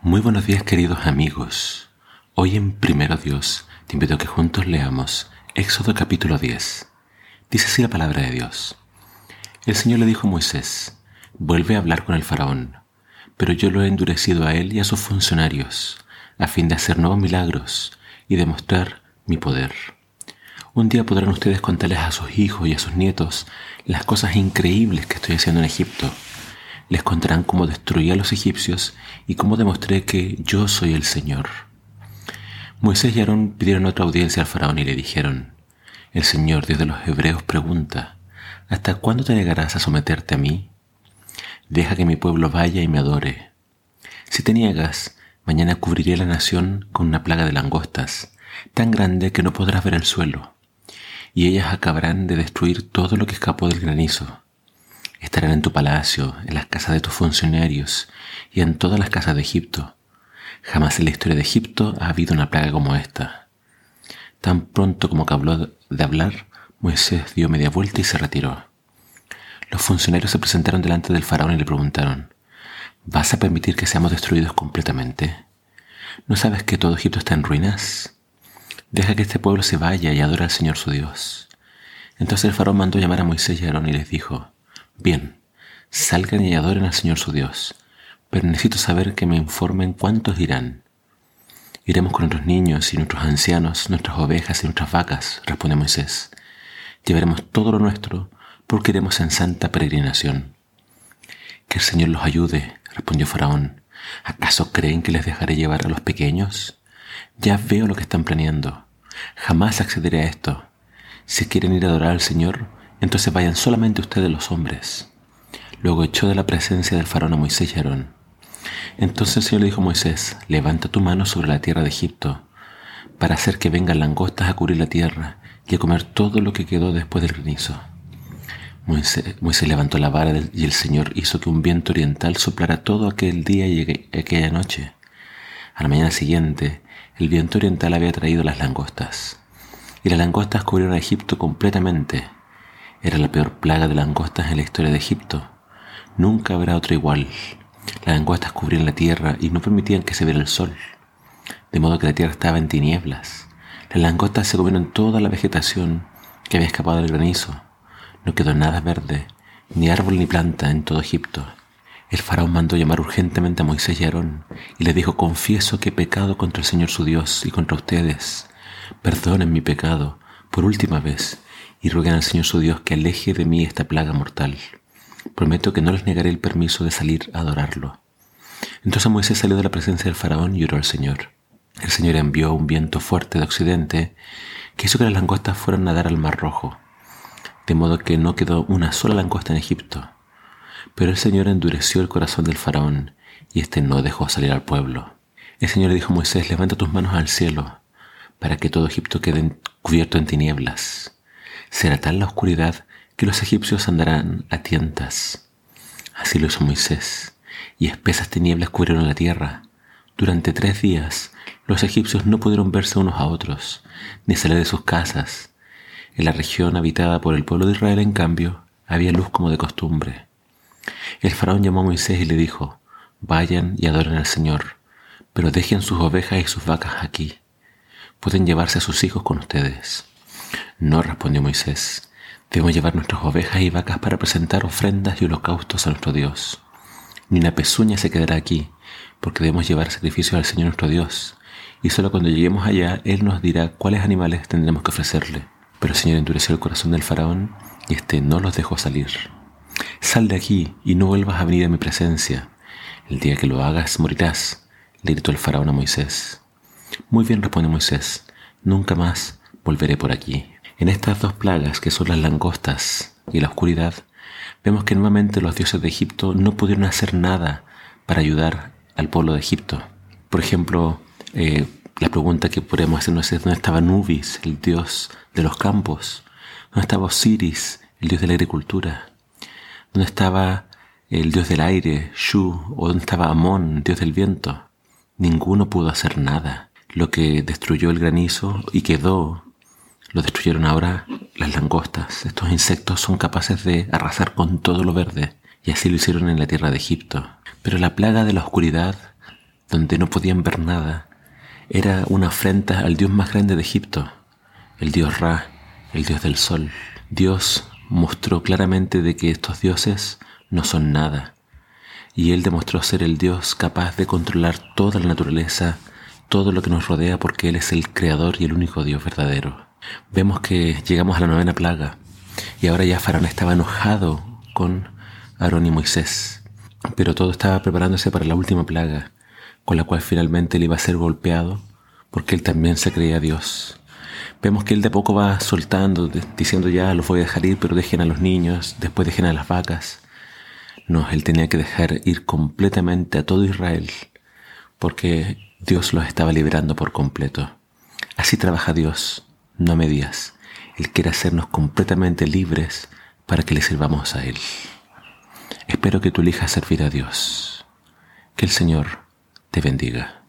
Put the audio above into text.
Muy buenos días queridos amigos. Hoy en Primero Dios te invito a que juntos leamos Éxodo capítulo 10. Dice así la palabra de Dios. El Señor le dijo a Moisés, vuelve a hablar con el faraón, pero yo lo he endurecido a él y a sus funcionarios, a fin de hacer nuevos milagros y demostrar mi poder. Un día podrán ustedes contarles a sus hijos y a sus nietos las cosas increíbles que estoy haciendo en Egipto les contarán cómo destruí a los egipcios y cómo demostré que yo soy el Señor. Moisés y Aarón pidieron otra audiencia al faraón y le dijeron, el Señor Dios de los Hebreos pregunta, ¿hasta cuándo te negarás a someterte a mí? Deja que mi pueblo vaya y me adore. Si te niegas, mañana cubriré la nación con una plaga de langostas, tan grande que no podrás ver el suelo, y ellas acabarán de destruir todo lo que escapó del granizo Estarán en tu palacio, en las casas de tus funcionarios y en todas las casas de Egipto. Jamás en la historia de Egipto ha habido una plaga como esta. Tan pronto como habló de hablar, Moisés dio media vuelta y se retiró. Los funcionarios se presentaron delante del faraón y le preguntaron, ¿Vas a permitir que seamos destruidos completamente? ¿No sabes que todo Egipto está en ruinas? Deja que este pueblo se vaya y adore al Señor su Dios. Entonces el faraón mandó llamar a Moisés y Aarón y les dijo, Bien, salgan y adoren al Señor su Dios, pero necesito saber que me informen cuántos irán. Iremos con nuestros niños y nuestros ancianos, nuestras ovejas y nuestras vacas, responde Moisés. Llevaremos todo lo nuestro porque iremos en santa peregrinación. Que el Señor los ayude, respondió Faraón. ¿Acaso creen que les dejaré llevar a los pequeños? Ya veo lo que están planeando. Jamás accederé a esto. Si quieren ir a adorar al Señor, entonces vayan solamente ustedes los hombres. Luego echó de la presencia del faraón a Moisés y Aarón. Entonces el Señor le dijo a Moisés, levanta tu mano sobre la tierra de Egipto, para hacer que vengan langostas a cubrir la tierra y a comer todo lo que quedó después del granizo. Moisés, Moisés levantó la vara y el Señor hizo que un viento oriental soplara todo aquel día y aquella noche. A la mañana siguiente, el viento oriental había traído las langostas, y las langostas cubrieron a Egipto completamente era la peor plaga de langostas en la historia de Egipto. Nunca habrá otra igual. Las langostas cubrían la tierra y no permitían que se viera el sol, de modo que la tierra estaba en tinieblas. Las langostas se comieron toda la vegetación que había escapado del granizo. No quedó nada verde, ni árbol ni planta en todo Egipto. El faraón mandó llamar urgentemente a Moisés y Aarón y les dijo, confieso que he pecado contra el Señor su Dios y contra ustedes. Perdonen mi pecado por última vez y rueguen al Señor su Dios que aleje de mí esta plaga mortal. Prometo que no les negaré el permiso de salir a adorarlo. Entonces Moisés salió de la presencia del faraón y oró al Señor. El Señor envió un viento fuerte de occidente que hizo que las langostas fueran a nadar al mar rojo, de modo que no quedó una sola langosta en Egipto. Pero el Señor endureció el corazón del faraón y éste no dejó salir al pueblo. El Señor le dijo a Moisés, levanta tus manos al cielo, para que todo Egipto quede cubierto en tinieblas. Será tal la oscuridad que los egipcios andarán a tientas. Así lo hizo Moisés, y espesas tinieblas cubrieron la tierra. Durante tres días los egipcios no pudieron verse unos a otros, ni salir de sus casas. En la región habitada por el pueblo de Israel, en cambio, había luz como de costumbre. El faraón llamó a Moisés y le dijo, Vayan y adoren al Señor, pero dejen sus ovejas y sus vacas aquí. Pueden llevarse a sus hijos con ustedes. No, respondió Moisés, debemos llevar nuestras ovejas y vacas para presentar ofrendas y holocaustos a nuestro Dios. Ni una pezuña se quedará aquí, porque debemos llevar sacrificios al Señor nuestro Dios, y solo cuando lleguemos allá Él nos dirá cuáles animales tendremos que ofrecerle. Pero el Señor endureció el corazón del faraón, y éste no los dejó salir. Sal de aquí y no vuelvas a venir a mi presencia. El día que lo hagas morirás, le gritó el faraón a Moisés. Muy bien, responde Moisés, nunca más volveré por aquí. En estas dos plagas, que son las langostas y la oscuridad, vemos que nuevamente los dioses de Egipto no pudieron hacer nada para ayudar al pueblo de Egipto. Por ejemplo, eh, la pregunta que podemos hacernos es, ¿dónde estaba Nubis, el dios de los campos? ¿Dónde estaba Osiris, el dios de la agricultura? ¿Dónde estaba el dios del aire, Shu? ¿O dónde estaba Amón, dios del viento? Ninguno pudo hacer nada. Lo que destruyó el granizo y quedó lo destruyeron ahora las langostas. Estos insectos son capaces de arrasar con todo lo verde, y así lo hicieron en la tierra de Egipto. Pero la plaga de la oscuridad donde no podían ver nada, era una afrenta al Dios más grande de Egipto, el Dios Ra, el Dios del Sol. Dios mostró claramente de que estos dioses no son nada, y Él demostró ser el Dios capaz de controlar toda la naturaleza, todo lo que nos rodea, porque Él es el Creador y el único Dios verdadero. Vemos que llegamos a la novena plaga, y ahora ya Faraón estaba enojado con Aarón y Moisés, pero todo estaba preparándose para la última plaga, con la cual finalmente él iba a ser golpeado, porque él también se creía Dios. Vemos que él de poco va soltando, diciendo ya los voy a dejar ir, pero dejen a los niños, después dejen a las vacas. No, él tenía que dejar ir completamente a todo Israel, porque Dios los estaba liberando por completo. Así trabaja Dios, no a medias. Él quiere hacernos completamente libres para que le sirvamos a Él. Espero que tú elijas servir a Dios. Que el Señor te bendiga.